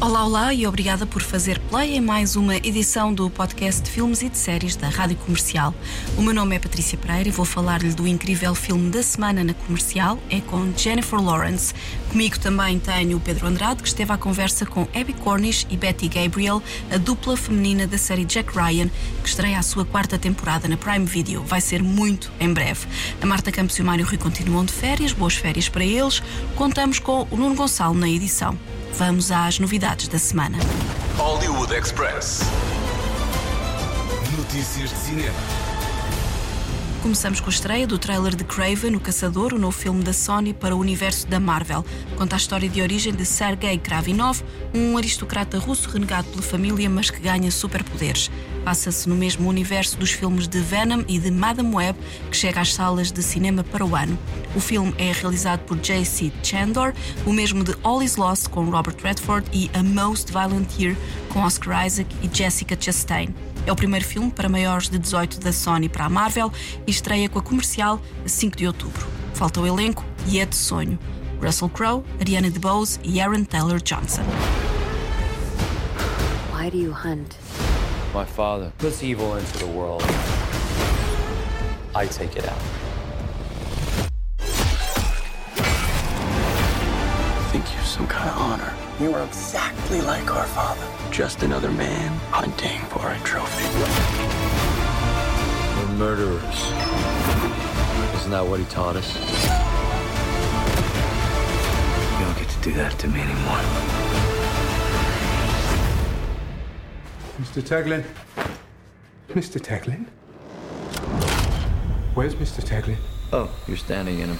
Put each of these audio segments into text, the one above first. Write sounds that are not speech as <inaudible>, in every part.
Olá, olá e obrigada por fazer play em mais uma edição do podcast de filmes e de séries da Rádio Comercial. O meu nome é Patrícia Pereira e vou falar-lhe do incrível filme da semana na comercial, é com Jennifer Lawrence. Comigo também tenho o Pedro Andrade, que esteve à conversa com Abby Cornish e Betty Gabriel, a dupla feminina da série Jack Ryan, que estreia a sua quarta temporada na Prime Video. Vai ser muito em breve. A Marta Campos e o Mário Rui continuam de férias, boas férias para eles. Contamos com o Nuno Gonçalo na edição. Vamos às novidades da semana. Hollywood Express. Notícias de cinema. Começamos com a estreia do trailer de Craven, o Caçador, o novo filme da Sony para o universo da Marvel. Conta a história de origem de Sergei Kravinov, um aristocrata russo renegado pela família, mas que ganha superpoderes. Passa-se no mesmo universo dos filmes de Venom e de Madame Web, que chega às salas de cinema para o ano. O filme é realizado por J.C. Chandor, o mesmo de All Is Lost com Robert Redford e A Most Violent Year com Oscar Isaac e Jessica Chastain. É o primeiro filme para maiores de 18 da Sony para a Marvel e estreia com a comercial a 5 de outubro. Falta o elenco e é de sonho. Russell Crowe, Ariana DeBose e Aaron Taylor Johnson. Why do you hunt? My father puts evil into the world. I take it out. think you're some kind of honor. You are exactly like our father. Just another man hunting for a trophy. We're murderers. Isn't that what he taught us? You don't get to do that to me anymore. Mr. Taglin? Mr. Taglin? Where's Mr. Taglin? Oh, you're standing in him.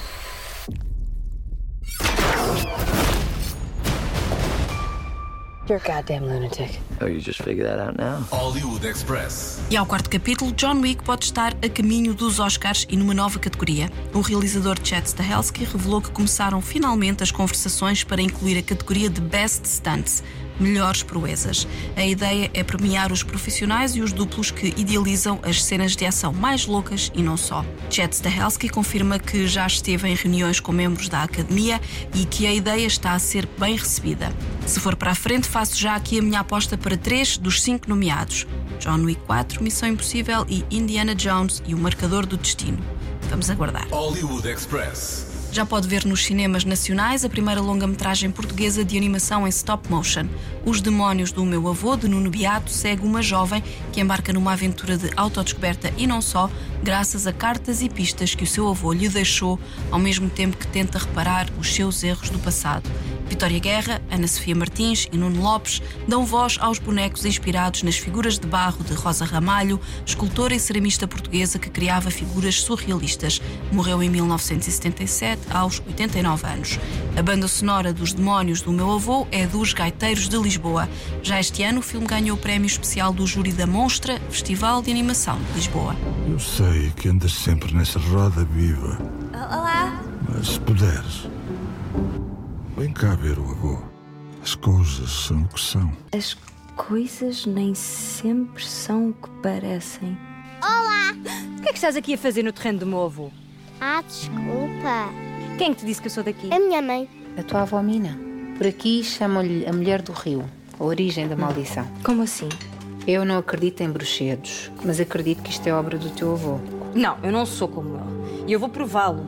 You're a goddamn lunatic. Oh, you just figured that out now? Hollywood Express. E ao quarto capítulo, John Wick pode estar a caminho dos Oscars e numa nova categoria. O realizador Chad Stahelski revelou que começaram finalmente as conversações para incluir a categoria de Best Stunts, melhores proezas. A ideia é premiar os profissionais e os duplos que idealizam as cenas de ação mais loucas e não só. Chad Stahelski confirma que já esteve em reuniões com membros da academia e que a ideia está a ser bem recebida. Se for para a frente, faço já aqui a minha aposta para três dos cinco nomeados: John Wick 4, Missão Impossível e Indiana Jones e o Marcador do Destino. Vamos aguardar. Hollywood Express. Já pode ver nos cinemas nacionais a primeira longa-metragem portuguesa de animação em stop motion. Os Demónios do Meu Avô, de Nuno Beato, segue uma jovem que embarca numa aventura de autodescoberta e não só, graças a cartas e pistas que o seu avô lhe deixou, ao mesmo tempo que tenta reparar os seus erros do passado. Vitória Guerra, Ana Sofia Martins e Nuno Lopes dão voz aos bonecos inspirados nas figuras de barro de Rosa Ramalho, escultora e ceramista portuguesa que criava figuras surrealistas. Morreu em 1977, aos 89 anos. A banda sonora dos Demónios do Meu Avô é dos Gaiteiros de Lisboa. Já este ano, o filme ganhou o prémio especial do júri da Monstra, Festival de Animação de Lisboa. Eu sei que andas sempre nessa roda viva. Olá. Mas se puderes, vem cá ver o avô. As coisas são o que são. As coisas nem sempre são o que parecem. Olá. O que é que estás aqui a fazer no terreno do meu avô? Ah, desculpa. Quem é que te disse que eu sou daqui? A minha mãe. A tua avó Mina. Por aqui chamam-lhe a mulher do rio, a origem da maldição. Como assim? Eu não acredito em bruxedos, mas acredito que isto é obra do teu avô. Não, eu não sou como ele. E eu vou prová-lo.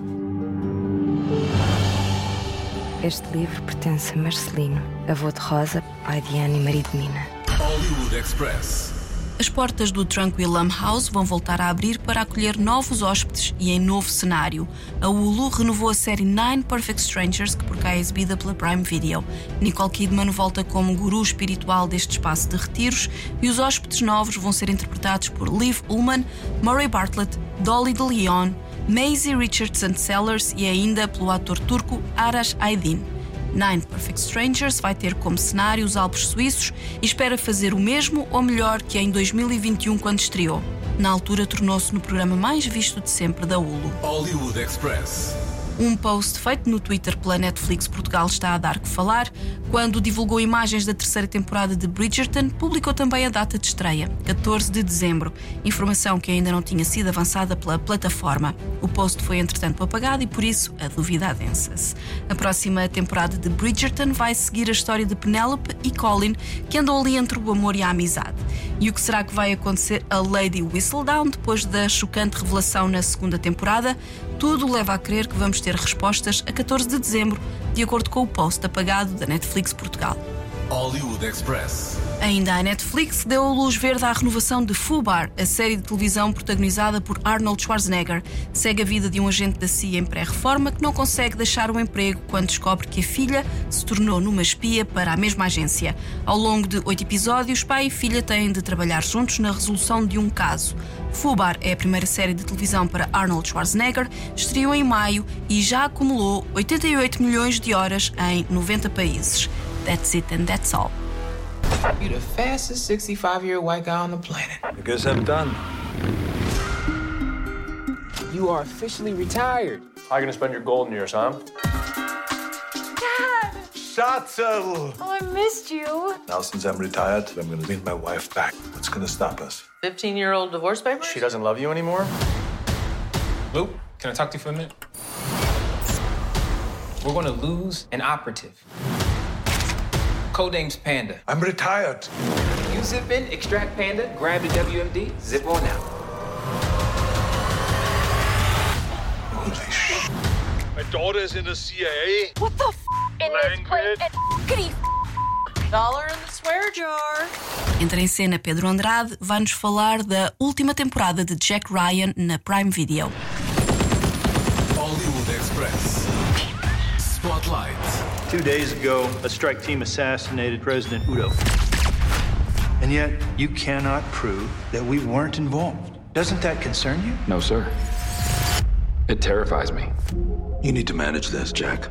Este livro pertence a Marcelino, avô de Rosa, pai de Ana e marido de Mina. Hollywood Express. As portas do Tranquilum House vão voltar a abrir para acolher novos hóspedes e em novo cenário. A Hulu renovou a série Nine Perfect Strangers, que por cá é exibida pela Prime Video. Nicole Kidman volta como guru espiritual deste espaço de retiros e os hóspedes novos vão ser interpretados por Liv Ullman, Murray Bartlett, Dolly de Leon, Maisie Richardson Sellers e ainda pelo ator turco Arash Aydin. Nine Perfect Strangers vai ter como cenário os Alpes suíços e espera fazer o mesmo ou melhor que em 2021 quando estreou. Na altura tornou-se no programa mais visto de sempre da Hulu. Hollywood Express. Um post feito no Twitter pela Netflix Portugal está a dar que falar. Quando divulgou imagens da terceira temporada de Bridgerton, publicou também a data de estreia, 14 de dezembro, informação que ainda não tinha sido avançada pela plataforma. O post foi entretanto apagado e por isso a dúvida adensa-se. A próxima temporada de Bridgerton vai seguir a história de Penelope e Colin, que andam ali entre o amor e a amizade. E o que será que vai acontecer a Lady Whistledown depois da chocante revelação na segunda temporada? Tudo leva a crer que vamos ter respostas a 14 de dezembro, de acordo com o post apagado da Netflix Portugal. Hollywood Express. Ainda a Netflix deu a luz verde à renovação de Fubar, a série de televisão protagonizada por Arnold Schwarzenegger. Segue a vida de um agente da CIA em pré-reforma que não consegue deixar o emprego quando descobre que a filha se tornou numa espia para a mesma agência. Ao longo de oito episódios, pai e filha têm de trabalhar juntos na resolução de um caso. Fubar é a primeira série de televisão para Arnold Schwarzenegger, estreou em maio e já acumulou 88 milhões de horas em 90 países. That's it and that's all. You're the fastest 65 year old white guy on the planet. I guess I'm done. You are officially retired. How are you gonna spend your golden years, huh? Dad! Schatzel! Oh, I missed you. Now, since I'm retired, I'm gonna win my wife back. What's gonna stop us? 15 year old divorce papers? She doesn't love you anymore? Luke, can I talk to you for a minute? We're gonna lose an operative. Codename's Panda. I'm retired. You zip in, extract Panda, grab the WMD, zip on out. Holy sh! My daughter is in the CIA. What the f in this place? Language. Dollar in the swear jar. Entra em cena Pedro Andrade, vai-nos falar da última temporada de Jack Ryan na Prime Video. Two days ago, a strike team assassinated President Udo. And yet, you cannot prove that we weren't involved. Doesn't that concern you? No, sir. It terrifies me. You need to manage this, Jack.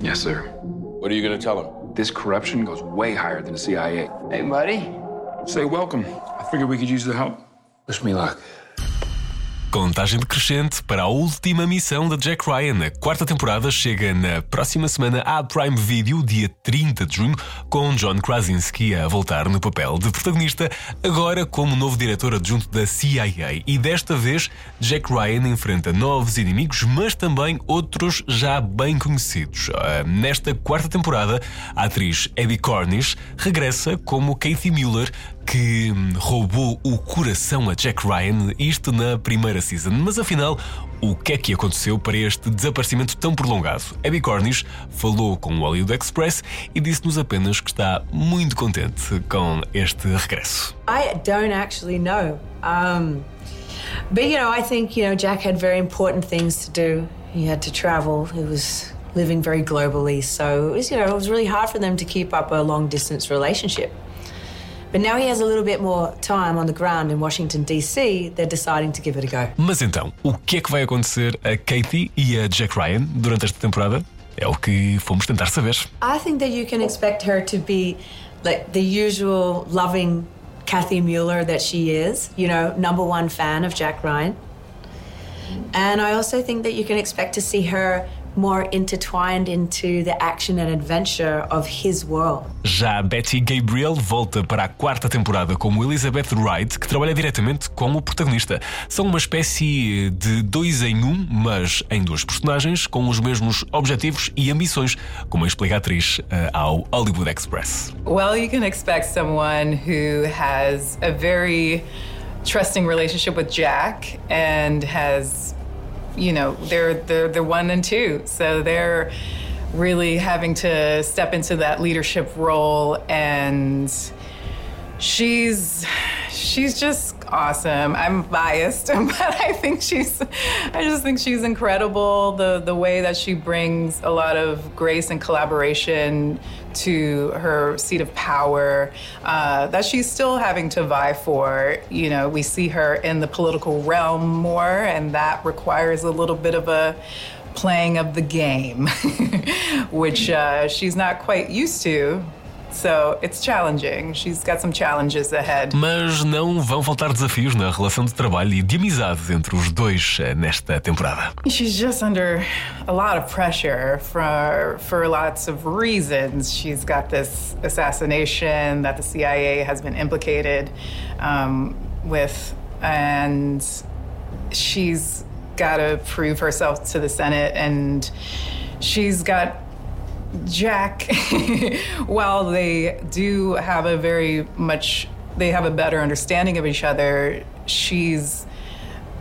Yes, sir. What are you gonna tell him? This corruption goes way higher than the CIA. Hey, buddy. Say welcome. I figured we could use the help. Wish me luck. Contagem decrescente para a última missão da Jack Ryan. A quarta temporada chega na próxima semana à Prime Video, dia 30 de junho, com John Krasinski a voltar no papel de protagonista, agora como novo diretor adjunto da CIA. E desta vez, Jack Ryan enfrenta novos inimigos, mas também outros já bem conhecidos. Ah, Nesta quarta temporada, a atriz Abby Cornish regressa como Kathy Mueller, que roubou o coração a Jack Ryan, isto na primeira season. Mas afinal, o que é que aconteceu para este desaparecimento tão prolongado? Abby Cornish falou com o Hollywood Express e disse-nos apenas que está muito contente com este regresso. I don't actually know. Um, but, you know, I think, you know, Jack had very important things to do. He had to travel. He was living very globally. So, it was, you know, it was really hard for them to keep up a long distance relationship. But now he has a little bit more time on the ground in Washington, D.C., they're deciding to give it a go. Mas então, o que é que vai acontecer a Katie e a Jack Ryan durante esta temporada? É o que fomos tentar saber. I think that you can expect her to be like the usual loving Kathy Mueller that she is, you know, number one fan of Jack Ryan. And I also think that you can expect to see her more intertwined into the action and adventure of his world. Já Betty Gabriel volta para a quarta temporada como Elizabeth Wright, que trabalha diretamente com o protagonista. São uma espécie de dois em um, mas em duas personagens, com os mesmos objetivos e ambições, como explica a atriz eh, ao Hollywood Express. Well, you can expect someone who has a very trusting relationship with Jack and has, you know, they're they're they're one and two, so they're really having to step into that leadership role and she's she's just awesome. I'm biased, <laughs> but I think she's I just think she's incredible. The the way that she brings a lot of grace and collaboration to her seat of power uh, that she's still having to vie for. You know, we see her in the political realm more, and that requires a little bit of a playing of the game, <laughs> which uh, she's not quite used to So it's challenging. She's got some challenges ahead. Mas não vão faltar desafios na relação de trabalho e de amizade entre os dois eh, nesta temporada. She's just under a lot of pressure for for lots of reasons. She's got this assassination that the CIA has been implicated um, with, and she's got to prove herself to the Senate, and she's got Jack, <laughs> while they do have a very much, they have a better understanding of each other, she's,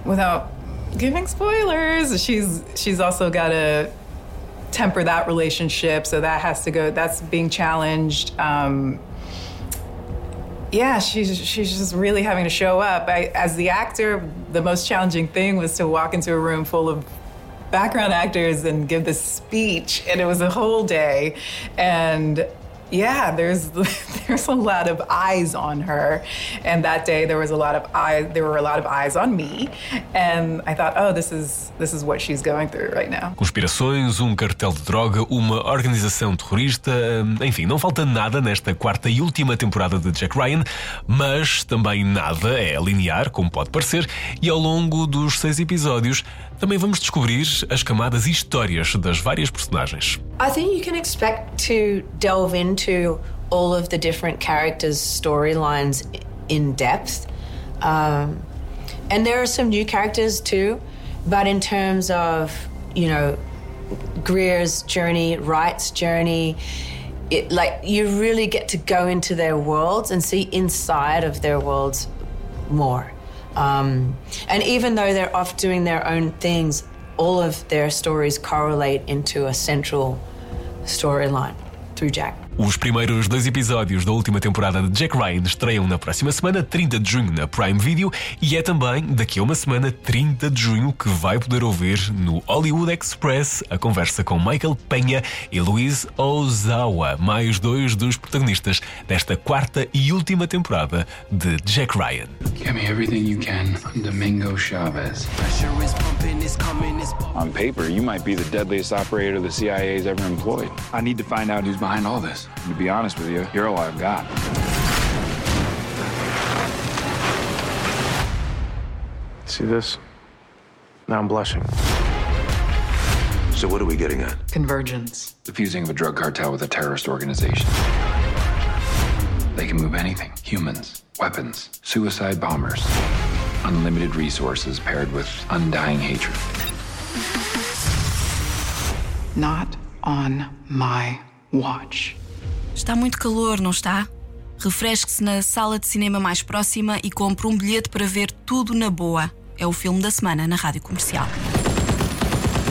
without giving spoilers, she's she's also got to temper that relationship. So that has to go. That's being challenged. Um, yeah, she's she's just really having to show up. I, as the actor, the most challenging thing was to walk into a room full of background actors and give this speech, and it was a whole day. And yeah, there's <laughs> there's a lot of eyes on her, and that day there was a lot of eyes. There were a lot of eyes on me, and I thought, oh, this is this is what she's going through right now. Conspirações, um cartel de droga, uma organização terrorista, hum, enfim, não falta nada nesta quarta e última temporada de Jack Ryan, mas também nada é linear, como pode parecer, e ao longo dos seis episódios também vamos descobrir as camadas e histórias das várias personagens. I think you can expect to delve into all of the different characters' storylines in depth. Um, and there are some new characters too, but in terms of, you know, Greer's journey, Wright's journey, it, like you really get to go into their worlds and see inside of their worlds more. Um, and even though they're off doing their own things, all of their stories correlate into a central storyline through Jack. Os primeiros dois episódios da última temporada de Jack Ryan estreiam na próxima semana, 30 de junho, na Prime Video, e é também daqui a uma semana, 30 de junho, que vai poder ouvir no Hollywood Express a conversa com Michael Penha e Luiz Ozawa, mais dois dos protagonistas desta quarta e última temporada de Jack Ryan. Give me everything you can, Domingo Chavez. On paper, you might be the deadliest operator the CIA's ever employed. I need to find out who's behind all this. And to be honest with you, you're all I've got. See this? Now I'm blushing. So, what are we getting at? Convergence. The fusing of a drug cartel with a terrorist organization. They can move anything humans, weapons, suicide bombers, unlimited resources paired with undying hatred. Not on my watch. Está muito calor, não está? Refresque-se na sala de cinema mais próxima e compre um bilhete para ver tudo na boa. É o filme da semana na Rádio Comercial.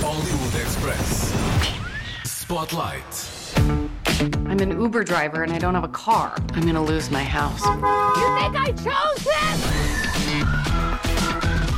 Hollywood Express. Spotlight. I'm an Uber driver and I don't have a car. I'm gonna lose my house. You think I chose this?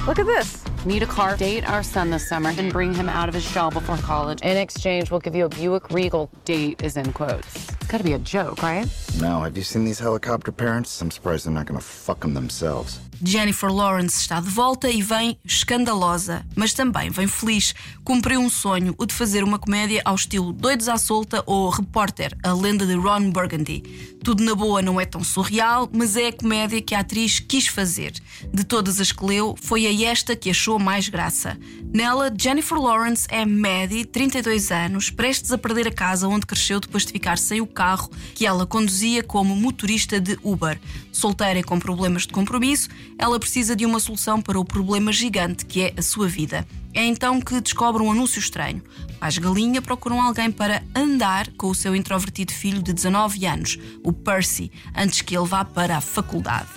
Look at this. Need a car, date our son this summer, and bring him out of his shell before college. In exchange, we'll give you a Buick Regal. Date is in quotes. It's gotta be a joke, right? Now, have you seen these helicopter parents? I'm surprised they're not gonna fuck them themselves. Jennifer Lawrence está de volta e vem escandalosa, mas também vem feliz. Cumpriu um sonho, o de fazer uma comédia ao estilo Doidos à Solta ou Repórter, a lenda de Ron Burgundy. Tudo na boa não é tão surreal, mas é a comédia que a atriz quis fazer. De todas as que leu, foi a esta que achou mais graça. Nela, Jennifer Lawrence é Maddie, 32 anos, prestes a perder a casa onde cresceu depois de ficar sem o carro que ela conduzia como motorista de Uber. Solteira e com problemas de compromisso, ela precisa de uma solução para o problema gigante que é a sua vida. É então que descobre um anúncio estranho. Pais Galinha procuram alguém para andar com o seu introvertido filho de 19 anos, o Percy, antes que ele vá para a faculdade.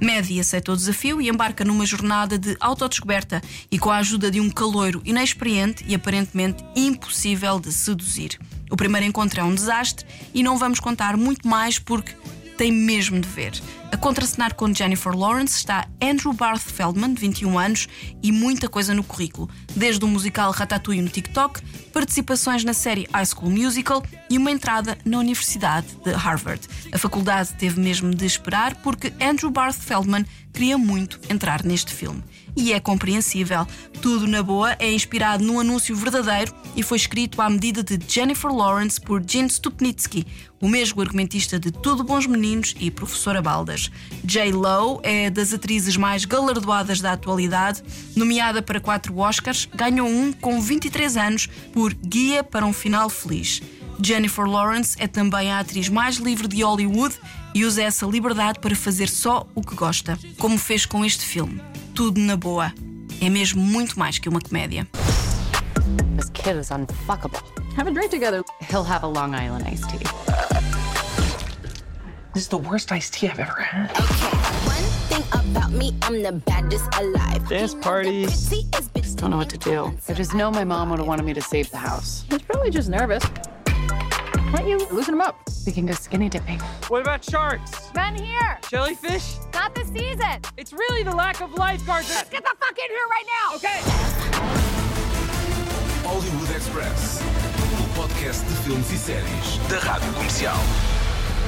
Maddie aceita o desafio e embarca numa jornada de autodescoberta e com a ajuda de um caloiro inexperiente e aparentemente impossível de seduzir. O primeiro encontro é um desastre e não vamos contar muito mais porque tem mesmo de ver. A contracenar com Jennifer Lawrence está Andrew Barth Feldman, de 21 anos, e muita coisa no currículo, desde o musical Ratatouille no TikTok, participações na série High School Musical e uma entrada na Universidade de Harvard. A faculdade teve mesmo de esperar porque Andrew Barth Feldman queria muito entrar neste filme. E é compreensível. Tudo na boa é inspirado num anúncio verdadeiro e foi escrito à medida de Jennifer Lawrence por Gene Stupnitsky, o mesmo argumentista de Tudo Bons Meninos e Professora Baldas. J. Lo é das atrizes mais galardoadas da atualidade, nomeada para quatro Oscars, ganhou um com 23 anos por Guia para um Final Feliz. Jennifer Lawrence é também a atriz mais livre de Hollywood e usa essa liberdade para fazer só o que gosta, como fez com este filme. Tudo na boa. É mesmo muito mais que uma comédia. This kid is unfuckable. Have a drink together. He'll have a Long Island iced tea. This is the worst iced tea I've ever had. One thing about me, I'm the baddest alive. Dance party. Don't know what to do. I just know my mom would have wanted me to save the house. He's probably just nervous. Why don't you loosen him up? We can go skinny dipping. What about sharks? Men here. Jellyfish? Not this season. It's really the lack of lifeguards. Let's get the fuck in here right now. Okay. Hollywood Express. O podcast de filmes e séries da Rádio Comercial.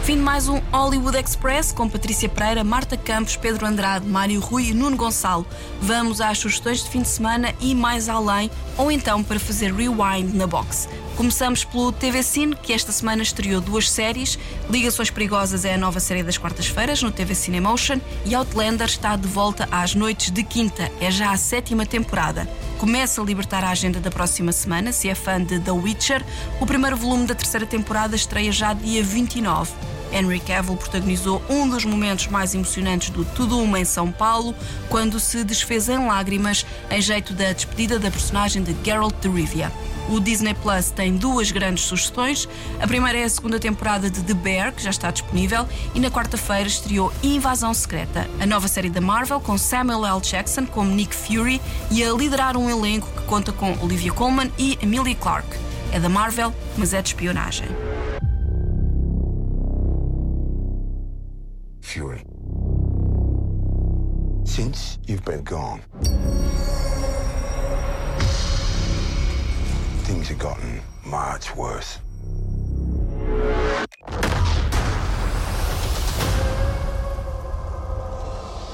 Fim de mais um Hollywood Express com Patrícia Pereira, Marta Campos, Pedro Andrade, Mário Rui e Nuno Gonçalo. Vamos às sugestões de fim de semana e mais além, ou então para fazer rewind na box. Começamos pelo TV Cine, que esta semana estreou duas séries. Ligações Perigosas é a nova série das quartas-feiras no TV Cinemotion e Outlander está de volta às noites de quinta. É já a sétima temporada. Começa a libertar a agenda da próxima semana, se é fã de The Witcher. O primeiro volume da terceira temporada estreia já dia 29. Henry Cavill protagonizou um dos momentos mais emocionantes do Tudo Uma em São Paulo, quando se desfez em lágrimas em jeito da despedida da personagem de Geralt de Rivia. O Disney Plus tem duas grandes sugestões. A primeira é a segunda temporada de The Bear, que já está disponível, e na quarta-feira estreou Invasão Secreta, a nova série da Marvel com Samuel L. Jackson como Nick Fury e a liderar um elenco que conta com Olivia Colman e Emilia Clarke. É da Marvel, mas é de espionagem. Since you've been gone, things have gotten much worse.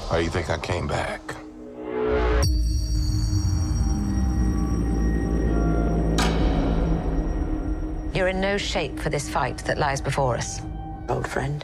How you think I came back? You're in no shape for this fight that lies before us, old friend.